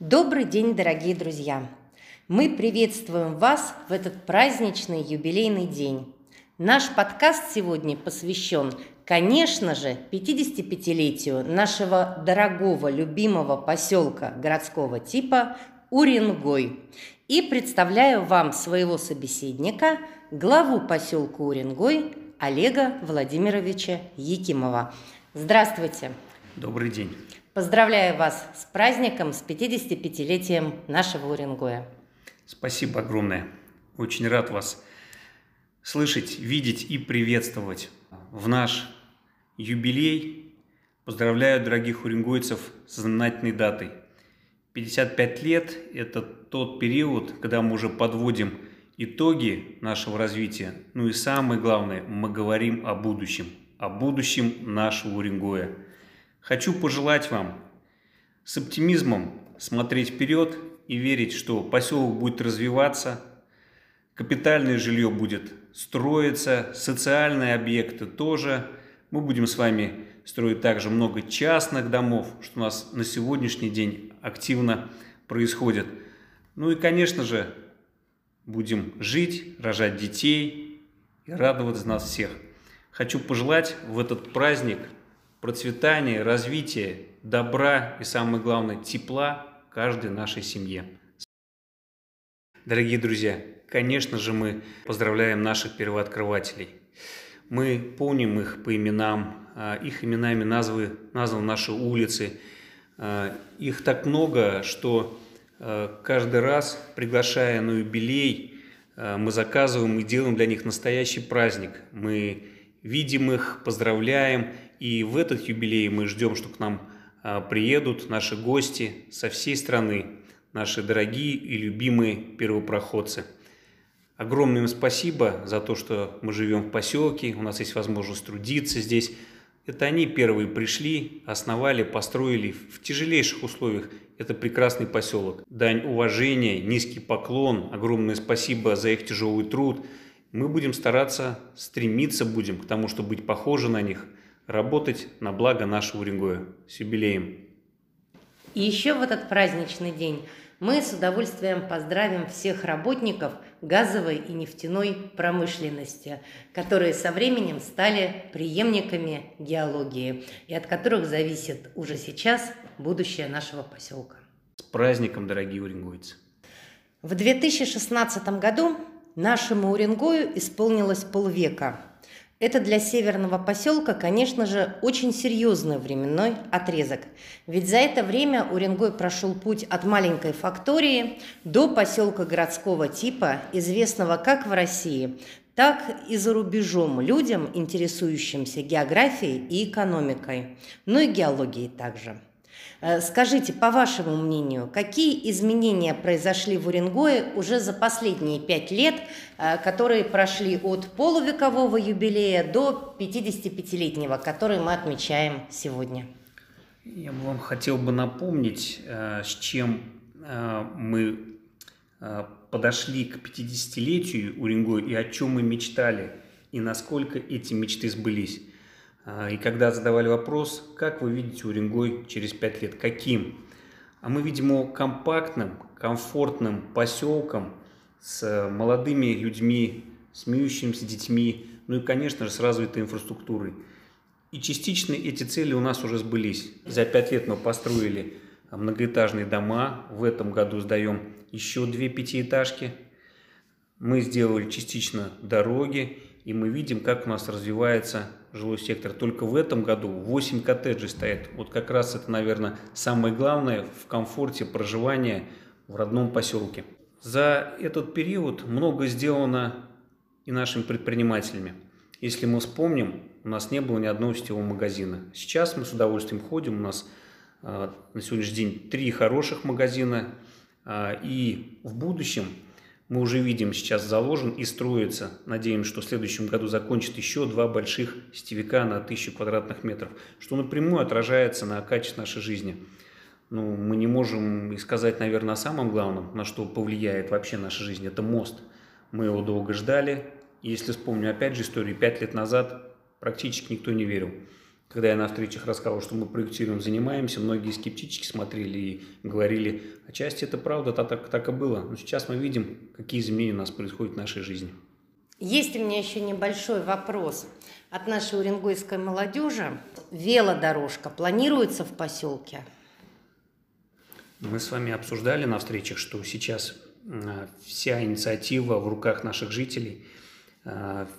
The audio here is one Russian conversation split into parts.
Добрый день, дорогие друзья! Мы приветствуем вас в этот праздничный юбилейный день. Наш подкаст сегодня посвящен, конечно же, 55-летию нашего дорогого, любимого поселка городского типа Уренгой. И представляю вам своего собеседника, главу поселка Уренгой Олега Владимировича Якимова. Здравствуйте! Добрый день! Поздравляю вас с праздником, с 55-летием нашего Уренгоя. Спасибо огромное. Очень рад вас слышать, видеть и приветствовать в наш юбилей. Поздравляю дорогих уренгойцев с знаменательной датой. 55 лет – это тот период, когда мы уже подводим итоги нашего развития. Ну и самое главное, мы говорим о будущем, о будущем нашего Уренгоя – Хочу пожелать вам с оптимизмом смотреть вперед и верить, что поселок будет развиваться, капитальное жилье будет строиться, социальные объекты тоже. Мы будем с вами строить также много частных домов, что у нас на сегодняшний день активно происходит. Ну и, конечно же, будем жить, рожать детей и радоваться нас всех. Хочу пожелать в этот праздник – процветания, развития, добра и, самое главное, тепла каждой нашей семье. Дорогие друзья, конечно же, мы поздравляем наших первооткрывателей. Мы помним их по именам, а, их именами названы, названы наши улицы. А, их так много, что а, каждый раз, приглашая на юбилей, мы заказываем и делаем для них настоящий праздник. Мы видим их, поздравляем и в этот юбилей мы ждем, что к нам а, приедут наши гости со всей страны, наши дорогие и любимые первопроходцы. Огромное им спасибо за то, что мы живем в поселке, у нас есть возможность трудиться здесь. Это они первые пришли, основали, построили в тяжелейших условиях это прекрасный поселок. Дань уважения, низкий поклон, огромное спасибо за их тяжелый труд. Мы будем стараться, стремиться будем к тому, чтобы быть похожи на них – работать на благо нашего Уренгоя. С юбилеем! И еще в этот праздничный день мы с удовольствием поздравим всех работников газовой и нефтяной промышленности, которые со временем стали преемниками геологии и от которых зависит уже сейчас будущее нашего поселка. С праздником, дорогие уренгойцы! В 2016 году нашему Уренгою исполнилось полвека – это для северного поселка, конечно же, очень серьезный временной отрезок. Ведь за это время Уренгой прошел путь от маленькой фактории до поселка городского типа, известного как в России, так и за рубежом людям, интересующимся географией и экономикой, ну и геологией также. Э, скажите, по вашему мнению, какие изменения произошли в Уренгое уже за последние пять лет, э, которые прошли от полувекового юбилея до 55-летнего, который мы отмечаем сегодня? Я бы вам хотел бы напомнить, э, с чем мы подошли к 50-летию Уренгоя и о чем мы мечтали, и насколько эти мечты сбылись. А, и когда задавали вопрос, как вы видите Уренгой через пять лет, каким? А мы видим его компактным, комфортным поселком с молодыми людьми, смеющимися детьми, ну и, конечно же, с развитой инфраструктурой. И частично эти цели у нас уже сбылись. За пять лет мы построили многоэтажные дома, в этом году сдаем еще две пятиэтажки. Мы сделали частично дороги, и мы видим, как у нас развивается жилой сектор. Только в этом году 8 коттеджей стоят. Вот как раз это, наверное, самое главное в комфорте проживания в родном поселке. За этот период много сделано и нашими предпринимателями. Если мы вспомним, у нас не было ни одного сетевого магазина. Сейчас мы с удовольствием ходим, у нас э, на сегодняшний день три хороших магазина, э, и в будущем – мы уже видим сейчас заложен и строится. Надеемся, что в следующем году закончит еще два больших сетевика на тысячу квадратных метров, что напрямую отражается на качестве нашей жизни. Ну, мы не можем и сказать, наверное, о самом главном, на что повлияет вообще наша жизнь. Это мост. Мы его долго ждали. И если вспомню опять же историю, пять лет назад практически никто не верил. Когда я на встречах рассказывал, что мы проектируем, занимаемся, многие скептически смотрели и говорили, отчасти это правда, так, так и было. Но сейчас мы видим, какие изменения у нас происходят в нашей жизни. Есть у меня еще небольшой вопрос от нашей уренгойской молодежи. Велодорожка планируется в поселке? Мы с вами обсуждали на встречах, что сейчас а, вся инициатива в руках наших жителей –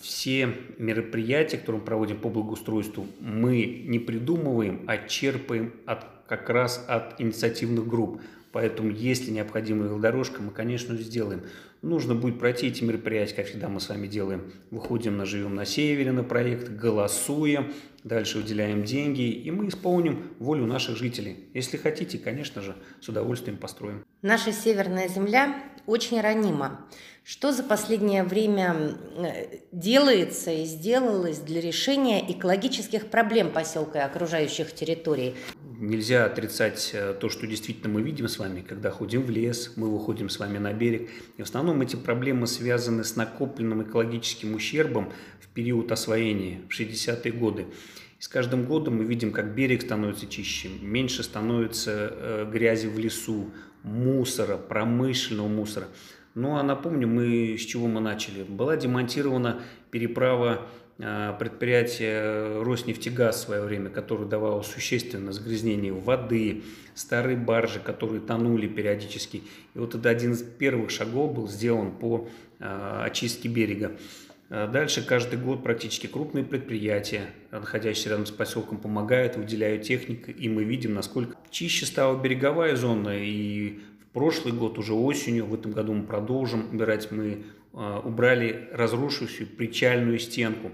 все мероприятия, которые мы проводим по благоустройству, мы не придумываем, а черпаем от, как раз от инициативных групп. Поэтому, если необходима велодорожка, мы, конечно, сделаем. Нужно будет пройти эти мероприятия, как всегда мы с вами делаем. Выходим на «Живем на севере» на проект, голосуем, дальше выделяем деньги, и мы исполним волю наших жителей. Если хотите, конечно же, с удовольствием построим. Наша северная земля очень ранима. Что за последнее время э, делается и сделалось для решения экологических проблем поселка и окружающих территорий? Нельзя отрицать э, то, что действительно мы видим с вами, когда ходим в лес, мы выходим с вами на берег. И в основном эти проблемы связаны с накопленным экологическим ущербом в период освоения, в 60-е годы. И с каждым годом мы видим, как берег становится чище, меньше становится э, грязи в лесу, мусора, промышленного мусора. Ну а напомню, мы с чего мы начали. Была демонтирована переправа а, предприятия Роснефтегаз в свое время, которое давало существенное загрязнение воды, старые баржи, которые тонули периодически. И вот это один из первых шагов был сделан по а, очистке берега. А дальше каждый год практически крупные предприятия, находящиеся рядом с поселком, помогают, выделяют технику, и мы видим, насколько чище стала береговая зона, и прошлый год, уже осенью, в этом году мы продолжим убирать, мы а, убрали разрушившую причальную стенку.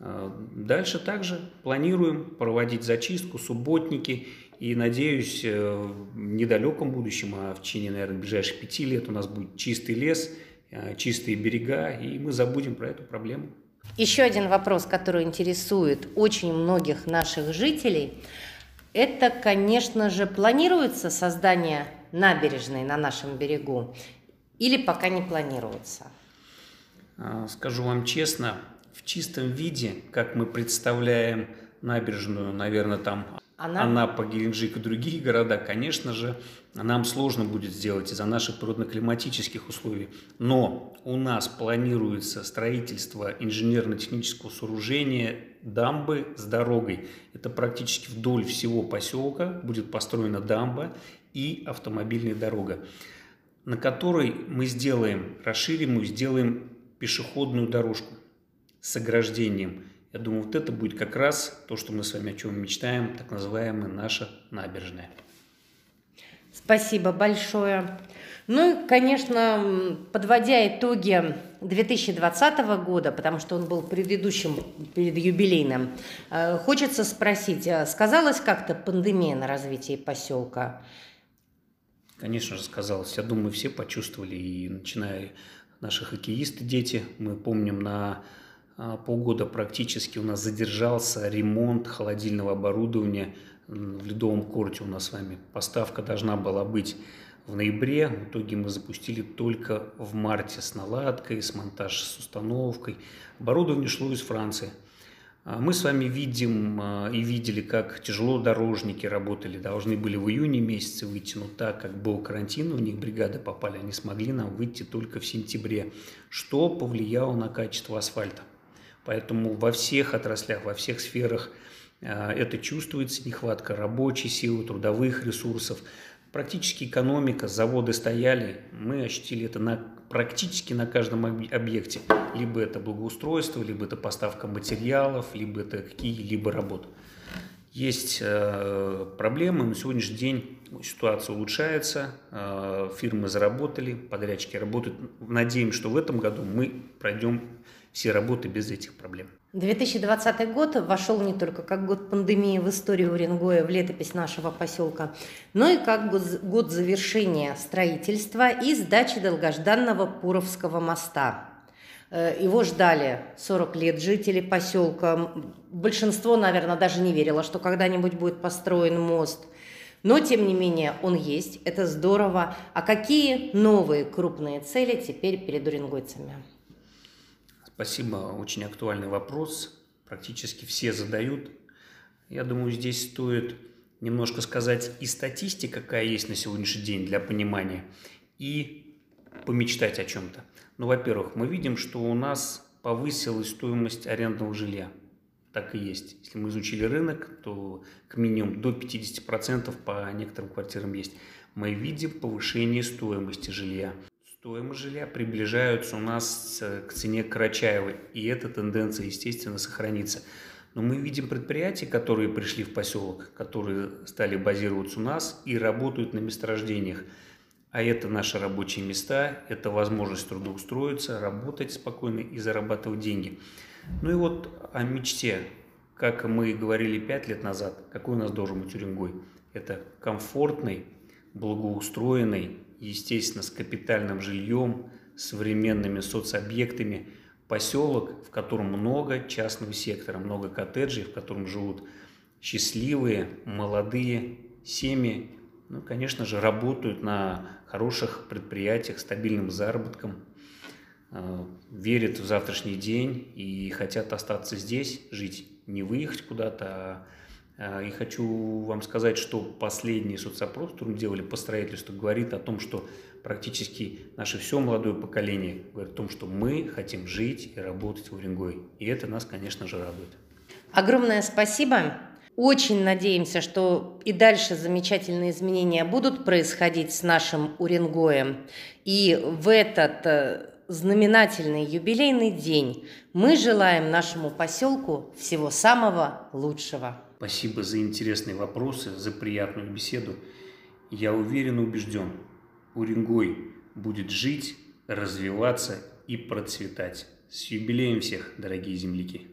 А, дальше также планируем проводить зачистку, субботники, и надеюсь, э, в недалеком будущем, а в течение, наверное, ближайших пяти лет у нас будет чистый лес, а, чистые берега, и мы забудем про эту проблему. Еще один вопрос, который интересует очень многих наших жителей, это, конечно же, планируется создание набережной на нашем берегу или пока не планируется? А, скажу вам честно, в чистом виде, как мы представляем набережную, наверное, там она... Анапа, Геленджик и другие города, конечно же, нам сложно будет сделать из-за наших природно-климатических условий. Но у нас планируется строительство инженерно-технического сооружения дамбы с дорогой. Это практически вдоль всего поселка будет построена дамба и автомобильная дорога, на которой мы сделаем, расширим и сделаем пешеходную дорожку с ограждением. Я думаю, вот это будет как раз то, что мы с вами о чем мечтаем, так называемая наша набережная. Спасибо большое. Ну и, конечно, подводя итоги 2020 года, потому что он был предыдущим, перед юбилейным, э, хочется спросить, э, сказалась как-то пандемия на развитии поселка? Конечно же, сказалось. Я думаю, все почувствовали, и начиная наши хоккеисты, дети, мы помним, на а, полгода практически у нас задержался ремонт холодильного оборудования в ледовом корте у нас с вами. Поставка должна была быть в ноябре, в итоге мы запустили только в марте с наладкой, с монтажем, с установкой. Оборудование шло из Франции – мы с вами видим а, и видели, как тяжело дорожники работали, должны были в июне месяце выйти, но так как был карантин, у них бригады попали, они смогли нам выйти только в сентябре, что повлияло на качество асфальта. Поэтому во всех отраслях, во всех сферах а, это чувствуется, нехватка рабочей силы, трудовых ресурсов. Практически экономика, заводы стояли, мы ощутили это на практически на каждом объекте. Либо это благоустройство, либо это поставка материалов, либо это какие-либо работы. Есть э, проблемы, на сегодняшний день ситуация улучшается, э, фирмы заработали, подрядчики работают. Надеемся, что в этом году мы пройдем все работы без этих проблем. 2020 год вошел не только как год пандемии в историю Уренгоя, в летопись нашего поселка, но и как год завершения строительства и сдачи долгожданного Пуровского моста. Э, его ждали 40 лет жители поселка. Большинство, наверное, даже не верило, что когда-нибудь будет построен мост. Но, тем не менее, он есть, это здорово. А какие новые крупные цели теперь перед уренгойцами? Спасибо, очень актуальный вопрос. Практически все задают. Я думаю, здесь стоит немножко сказать и статистика, какая есть на сегодняшний день для понимания, и помечтать о чем-то. Ну, во-первых, мы видим, что у нас повысилась стоимость арендного жилья. Так и есть. Если мы изучили рынок, то к минимум до 50% по некоторым квартирам есть. Мы видим повышение стоимости жилья. Стоимость жилья приближаются у нас к цене Карачаева, и эта тенденция, естественно, сохранится. Но мы видим предприятия, которые пришли в поселок, которые стали базироваться у нас и работают на месторождениях. А это наши рабочие места, это возможность трудоустроиться, работать спокойно и зарабатывать деньги. Ну и вот о мечте. Как мы говорили пять лет назад, какой у нас должен быть Уренгой? Это комфортный, благоустроенный, естественно, с капитальным жильем, современными соцобъектами, поселок, в котором много частного сектора, много коттеджей, в котором живут счастливые, молодые семьи, ну, конечно же, работают на хороших предприятиях, стабильным заработком, э, верят в завтрашний день и хотят остаться здесь, жить, не выехать куда-то. А, и хочу вам сказать, что последний соцопрос, который мы делали по строительству, говорит о том, что практически наше все молодое поколение говорит о том, что мы хотим жить и работать в Уренгой. И это нас, конечно же, радует. Огромное спасибо. Очень надеемся, что и дальше замечательные изменения будут происходить с нашим Уренгоем. И в этот э, знаменательный юбилейный день мы желаем нашему поселку всего самого лучшего. Спасибо за интересные вопросы, за приятную беседу. Я уверен и убежден, Уренгой будет жить, развиваться и процветать. С юбилеем всех, дорогие земляки!